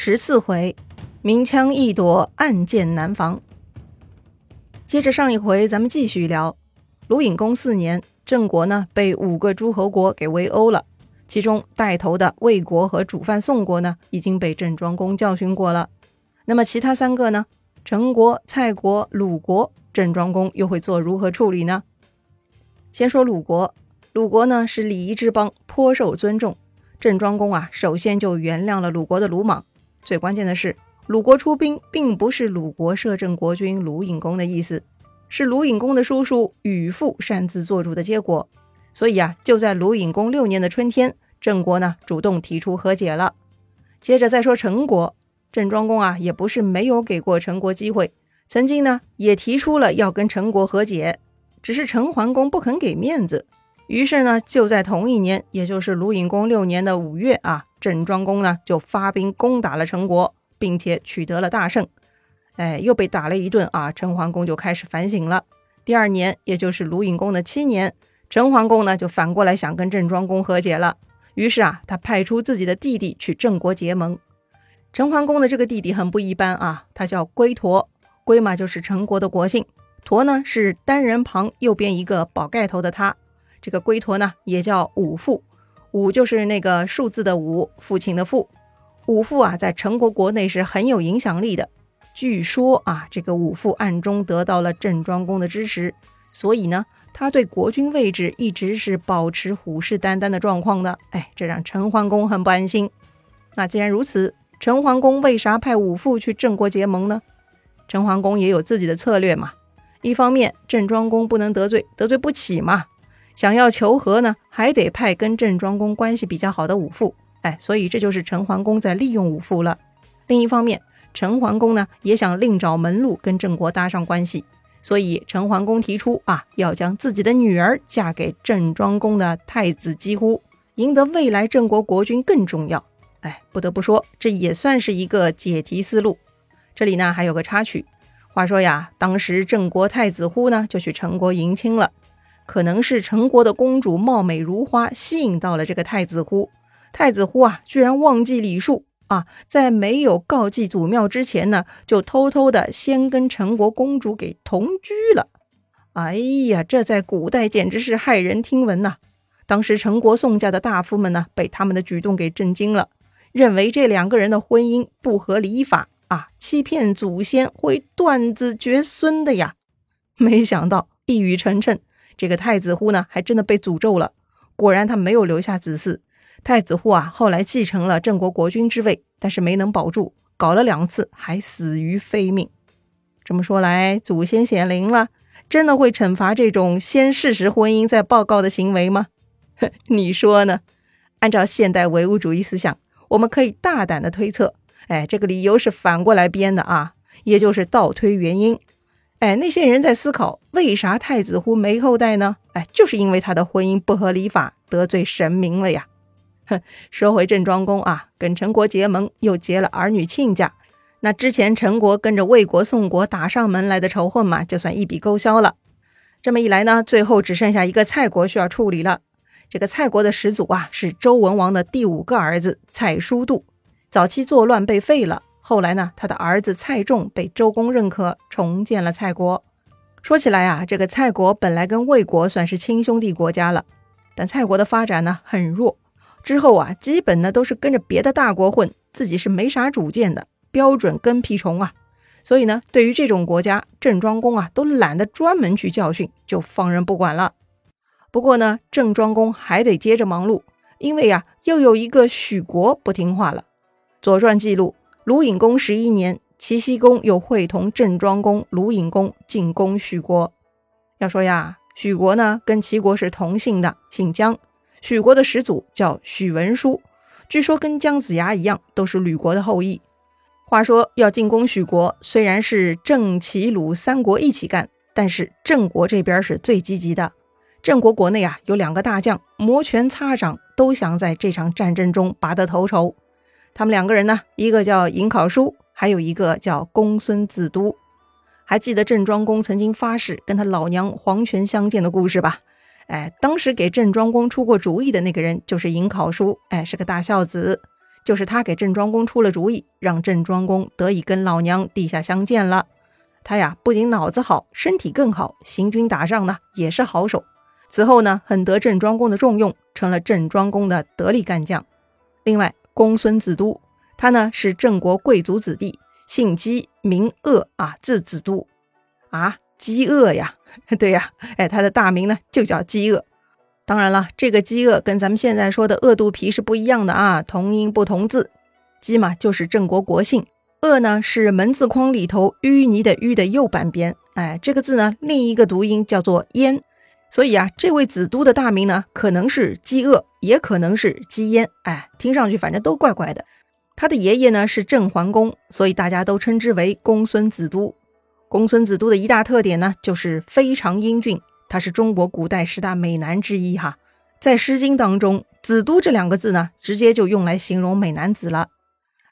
十四回，明枪易躲，暗箭难防。接着上一回，咱们继续聊。鲁隐公四年，郑国呢被五个诸侯国给围殴了，其中带头的魏国和主犯宋国呢已经被郑庄公教训过了。那么其他三个呢？陈国、蔡国、鲁国，郑庄公又会做如何处理呢？先说鲁国，鲁国呢是礼仪之邦，颇受尊重。郑庄公啊，首先就原谅了鲁国的鲁莽。最关键的是，鲁国出兵并不是鲁国摄政国君鲁隐公的意思，是鲁隐公的叔叔宇父擅自做主的结果。所以啊，就在鲁隐公六年的春天，郑国呢主动提出和解了。接着再说陈国，郑庄公啊也不是没有给过陈国机会，曾经呢也提出了要跟陈国和解，只是陈桓公不肯给面子。于是呢，就在同一年，也就是鲁隐公六年的五月啊，郑庄公呢就发兵攻打了陈国，并且取得了大胜。哎，又被打了一顿啊，陈桓公就开始反省了。第二年，也就是鲁隐公的七年，陈桓公呢就反过来想跟郑庄公和解了。于是啊，他派出自己的弟弟去郑国结盟。陈桓公的这个弟弟很不一般啊，他叫龟驼，龟嘛就是陈国的国姓，驼呢是单人旁右边一个宝盖头的他。这个龟驼呢，也叫武父，武就是那个数字的武，父亲的父。武父啊，在陈国国内是很有影响力的。据说啊，这个武父暗中得到了郑庄公的支持，所以呢，他对国君位置一直是保持虎视眈眈的状况的。哎，这让陈桓公很不安心。那既然如此，陈桓公为啥派武父去郑国结盟呢？陈桓公也有自己的策略嘛。一方面，郑庄公不能得罪，得罪不起嘛。想要求和呢，还得派跟郑庄公关系比较好的武父，哎，所以这就是陈桓公在利用武父了。另一方面，陈桓公呢也想另找门路跟郑国搭上关系，所以陈桓公提出啊，要将自己的女儿嫁给郑庄公的太子姬乎，赢得未来郑国国君更重要。哎，不得不说，这也算是一个解题思路。这里呢还有个插曲，话说呀，当时郑国太子乎呢就去陈国迎亲了。可能是陈国的公主貌美如花，吸引到了这个太子乎。太子乎啊，居然忘记礼数啊，在没有告祭祖庙之前呢，就偷偷的先跟陈国公主给同居了。哎呀，这在古代简直是骇人听闻呐！当时陈国宋家的大夫们呢，被他们的举动给震惊了，认为这两个人的婚姻不合礼法啊，欺骗祖先会断子绝孙的呀。没想到一语成谶。这个太子乎呢，还真的被诅咒了。果然，他没有留下子嗣。太子乎啊，后来继承了郑国国君之位，但是没能保住，搞了两次，还死于非命。这么说来，祖先显灵了，真的会惩罚这种先事实婚姻再报告的行为吗？你说呢？按照现代唯物主义思想，我们可以大胆的推测，哎，这个理由是反过来编的啊，也就是倒推原因。哎，那些人在思考，为啥太子乎没后代呢？哎，就是因为他的婚姻不合礼法，得罪神明了呀。哼，说回郑庄公啊，跟陈国结盟，又结了儿女亲家，那之前陈国跟着魏国、宋国打上门来的仇恨嘛，就算一笔勾销了。这么一来呢，最后只剩下一个蔡国需要处理了。这个蔡国的始祖啊，是周文王的第五个儿子蔡叔度，早期作乱被废了。后来呢，他的儿子蔡仲被周公认可，重建了蔡国。说起来啊，这个蔡国本来跟魏国算是亲兄弟国家了，但蔡国的发展呢很弱，之后啊，基本呢都是跟着别的大国混，自己是没啥主见的，标准跟屁虫啊。所以呢，对于这种国家，郑庄公啊都懒得专门去教训，就放任不管了。不过呢，郑庄公还得接着忙碌，因为啊，又有一个许国不听话了。《左传》记录。鲁隐公十一年，齐僖公又会同郑庄公、鲁隐公进攻许国。要说呀，许国呢跟齐国是同姓的，姓姜。许国的始祖叫许文书，据说跟姜子牙一样，都是吕国的后裔。话说要进攻许国，虽然是郑、齐、鲁三国一起干，但是郑国这边是最积极的。郑国国内啊有两个大将，摩拳擦掌，都想在这场战争中拔得头筹。他们两个人呢，一个叫尹考叔，还有一个叫公孙子都。还记得郑庄公曾经发誓跟他老娘黄泉相见的故事吧？哎，当时给郑庄公出过主意的那个人就是尹考叔，哎，是个大孝子。就是他给郑庄公出了主意，让郑庄公得以跟老娘地下相见了。他呀，不仅脑子好，身体更好，行军打仗呢也是好手。此后呢，很得郑庄公的重用，成了郑庄公的得力干将。另外，公孙子都，他呢是郑国贵族子弟，姓姬，名鄂啊，字子都啊，饥饿呀，对呀，哎，他的大名呢就叫饥饿。当然了，这个饥饿跟咱们现在说的饿肚皮是不一样的啊，同音不同字。姬嘛就是郑国国姓，鄂呢是门字框里头淤泥的淤的右半边，哎，这个字呢另一个读音叫做燕。所以啊，这位子都的大名呢，可能是饥饿，也可能是饥烟，哎，听上去反正都怪怪的。他的爷爷呢是郑桓公，所以大家都称之为公孙子都。公孙子都的一大特点呢，就是非常英俊，他是中国古代十大美男之一哈。在《诗经》当中，“子都”这两个字呢，直接就用来形容美男子了。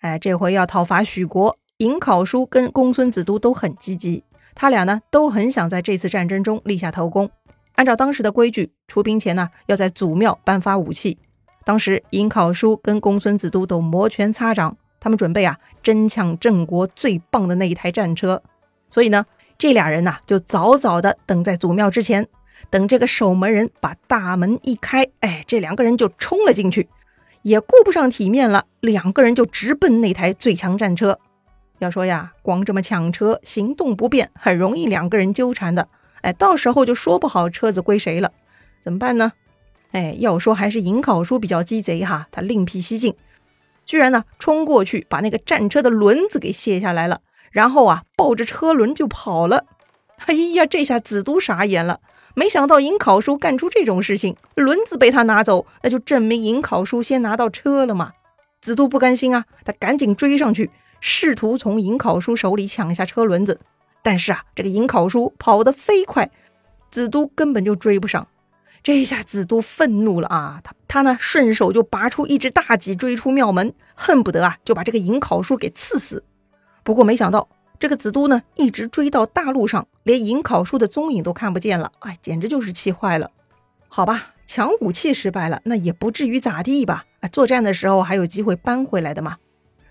哎，这回要讨伐许国，颍考叔跟公孙子都都很积极，他俩呢都很想在这次战争中立下头功。按照当时的规矩，出兵前呢，要在祖庙颁发武器。当时颍考叔跟公孙子都都摩拳擦掌，他们准备啊争抢郑国最棒的那一台战车。所以呢，这俩人呐就早早的等在祖庙之前，等这个守门人把大门一开，哎，这两个人就冲了进去，也顾不上体面了，两个人就直奔那台最强战车。要说呀，光这么抢车，行动不便，很容易两个人纠缠的。哎，到时候就说不好车子归谁了，怎么办呢？哎，要说还是颍考叔比较鸡贼哈，他另辟蹊径，居然呢冲过去把那个战车的轮子给卸下来了，然后啊抱着车轮就跑了。哎呀，这下子都傻眼了，没想到颍考叔干出这种事情，轮子被他拿走，那就证明颍考叔先拿到车了嘛。子都不甘心啊，他赶紧追上去，试图从颍考叔手里抢下车轮子。但是啊，这个颍考叔跑得飞快，子都根本就追不上。这下子都愤怒了啊，他他呢顺手就拔出一只大戟追出庙门，恨不得啊就把这个颍考叔给刺死。不过没想到这个子都呢一直追到大路上，连颍考叔的踪影都看不见了。哎，简直就是气坏了。好吧，抢武器失败了，那也不至于咋地吧？啊，作战的时候还有机会扳回来的嘛。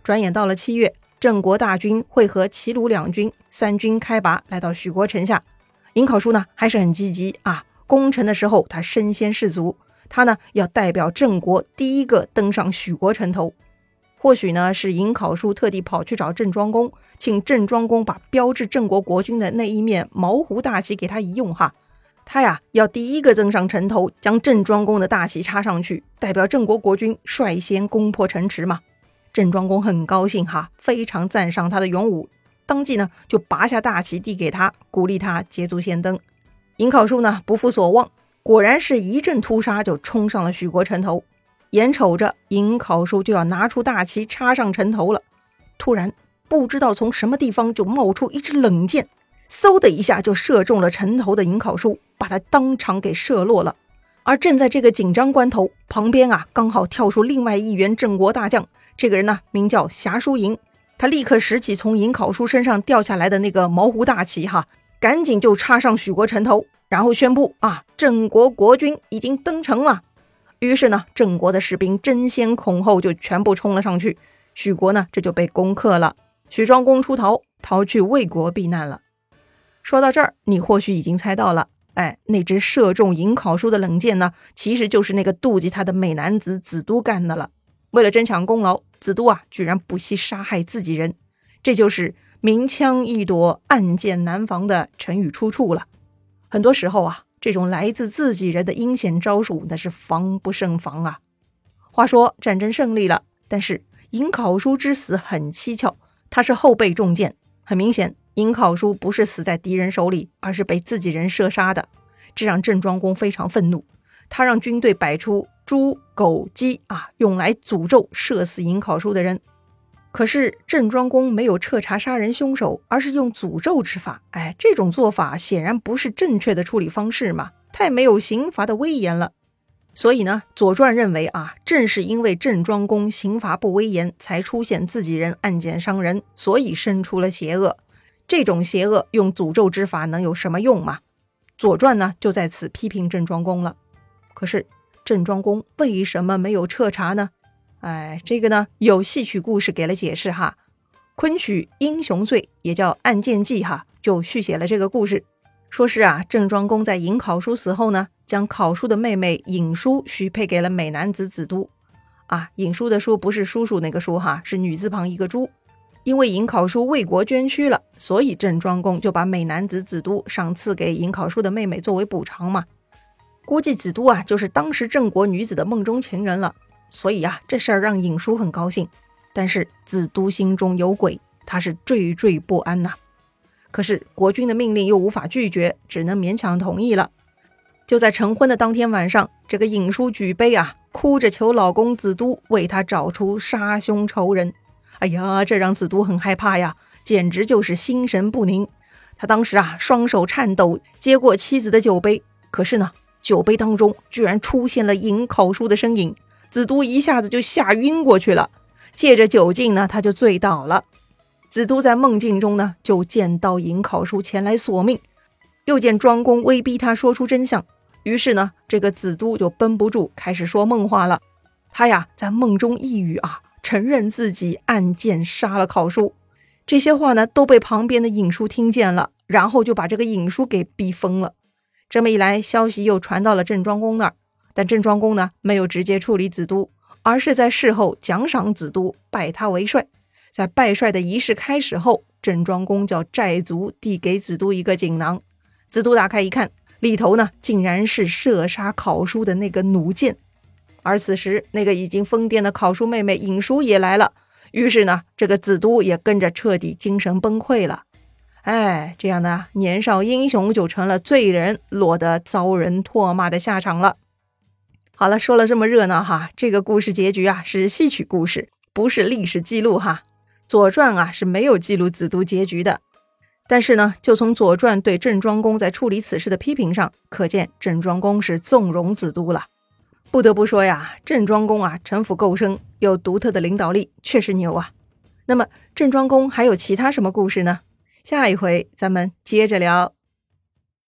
转眼到了七月。郑国大军会合齐鲁两军，三军开拔，来到许国城下。颍考叔呢还是很积极啊，攻城的时候他身先士卒，他呢要代表郑国第一个登上许国城头。或许呢是颍考叔特地跑去找郑庄公，请郑庄公把标志郑国国君的那一面毛胡大旗给他一用哈，他呀要第一个登上城头，将郑庄公的大旗插上去，代表郑国国君率先攻破城池嘛。郑庄公很高兴哈，非常赞赏他的勇武，当即呢就拔下大旗递给他，鼓励他捷足先登。颍考叔呢不负所望，果然是一阵突杀就冲上了许国城头。眼瞅着颍考叔就要拿出大旗插上城头了，突然不知道从什么地方就冒出一支冷箭，嗖的一下就射中了城头的颍考叔，把他当场给射落了。而正在这个紧张关头，旁边啊刚好跳出另外一员郑国大将。这个人呢，名叫侠叔营，他立刻拾起从颍考叔身上掉下来的那个毛胡大旗，哈，赶紧就插上许国城头，然后宣布啊，郑国国君已经登城了。于是呢，郑国的士兵争先恐后就全部冲了上去，许国呢这就被攻克了。许庄公出逃，逃去魏国避难了。说到这儿，你或许已经猜到了，哎，那只射中颍考叔的冷箭呢，其实就是那个妒忌他的美男子子都干的了。为了争抢功劳。子都啊，居然不惜杀害自己人，这就是“明枪易躲，暗箭难防”的成语出处了。很多时候啊，这种来自自己人的阴险招数，那是防不胜防啊。话说战争胜利了，但是颍考叔之死很蹊跷，他是后背中箭。很明显，颍考叔不是死在敌人手里，而是被自己人射杀的，这让郑庄公非常愤怒，他让军队摆出。猪、狗、鸡啊，用来诅咒射死颍考叔的人。可是郑庄公没有彻查杀人凶手，而是用诅咒之法。哎，这种做法显然不是正确的处理方式嘛，太没有刑罚的威严了。所以呢，《左传》认为啊，正是因为郑庄公刑罚不威严，才出现自己人暗箭伤人，所以生出了邪恶。这种邪恶用诅咒之法能有什么用嘛？《左传》呢，就在此批评郑庄公了。可是。郑庄公为什么没有彻查呢？哎，这个呢有戏曲故事给了解释哈，昆曲《英雄罪》也叫《案件记》哈，就续写了这个故事，说是啊郑庄公在尹考叔死后呢，将考叔的妹妹尹叔许配给了美男子子都，啊尹叔的叔不是叔叔那个叔哈，是女字旁一个朱，因为尹考叔为国捐躯了，所以郑庄公就把美男子子都赏赐给尹考叔的妹妹作为补偿嘛，估计子都啊就是当时郑国女子的梦中情人了。所以啊，这事儿让尹叔很高兴，但是子都心中有鬼，他是惴惴不安呐。可是国君的命令又无法拒绝，只能勉强同意了。就在成婚的当天晚上，这个尹叔举杯啊，哭着求老公子都为他找出杀兄仇人。哎呀，这让子都很害怕呀，简直就是心神不宁。他当时啊，双手颤抖接过妻子的酒杯，可是呢，酒杯当中居然出现了尹考叔的身影。子都一下子就吓晕过去了，借着酒劲呢，他就醉倒了。子都在梦境中呢，就见到尹考叔前来索命，又见庄公威逼他说出真相，于是呢，这个子都就绷不住，开始说梦话了。他呀，在梦中一语啊，承认自己暗箭杀了考叔。这些话呢，都被旁边的尹叔听见了，然后就把这个尹叔给逼疯了。这么一来，消息又传到了郑庄公那儿。但郑庄公呢，没有直接处理子都，而是在事后奖赏子都，拜他为帅。在拜帅的仪式开始后，郑庄公叫寨卒递给子都一个锦囊，子都打开一看，里头呢竟然是射杀考叔的那个弩箭。而此时，那个已经疯癫的考叔妹妹尹叔也来了，于是呢，这个子都也跟着彻底精神崩溃了。哎，这样呢，年少英雄就成了罪人，落得遭人唾骂的下场了。好了，说了这么热闹哈，这个故事结局啊是戏曲故事，不是历史记录哈。《左传》啊是没有记录子都结局的。但是呢，就从《左传》对郑庄公在处理此事的批评上，可见郑庄公是纵容子都了。不得不说呀，郑庄公啊城府够深，有独特的领导力，确实牛啊。那么郑庄公还有其他什么故事呢？下一回咱们接着聊。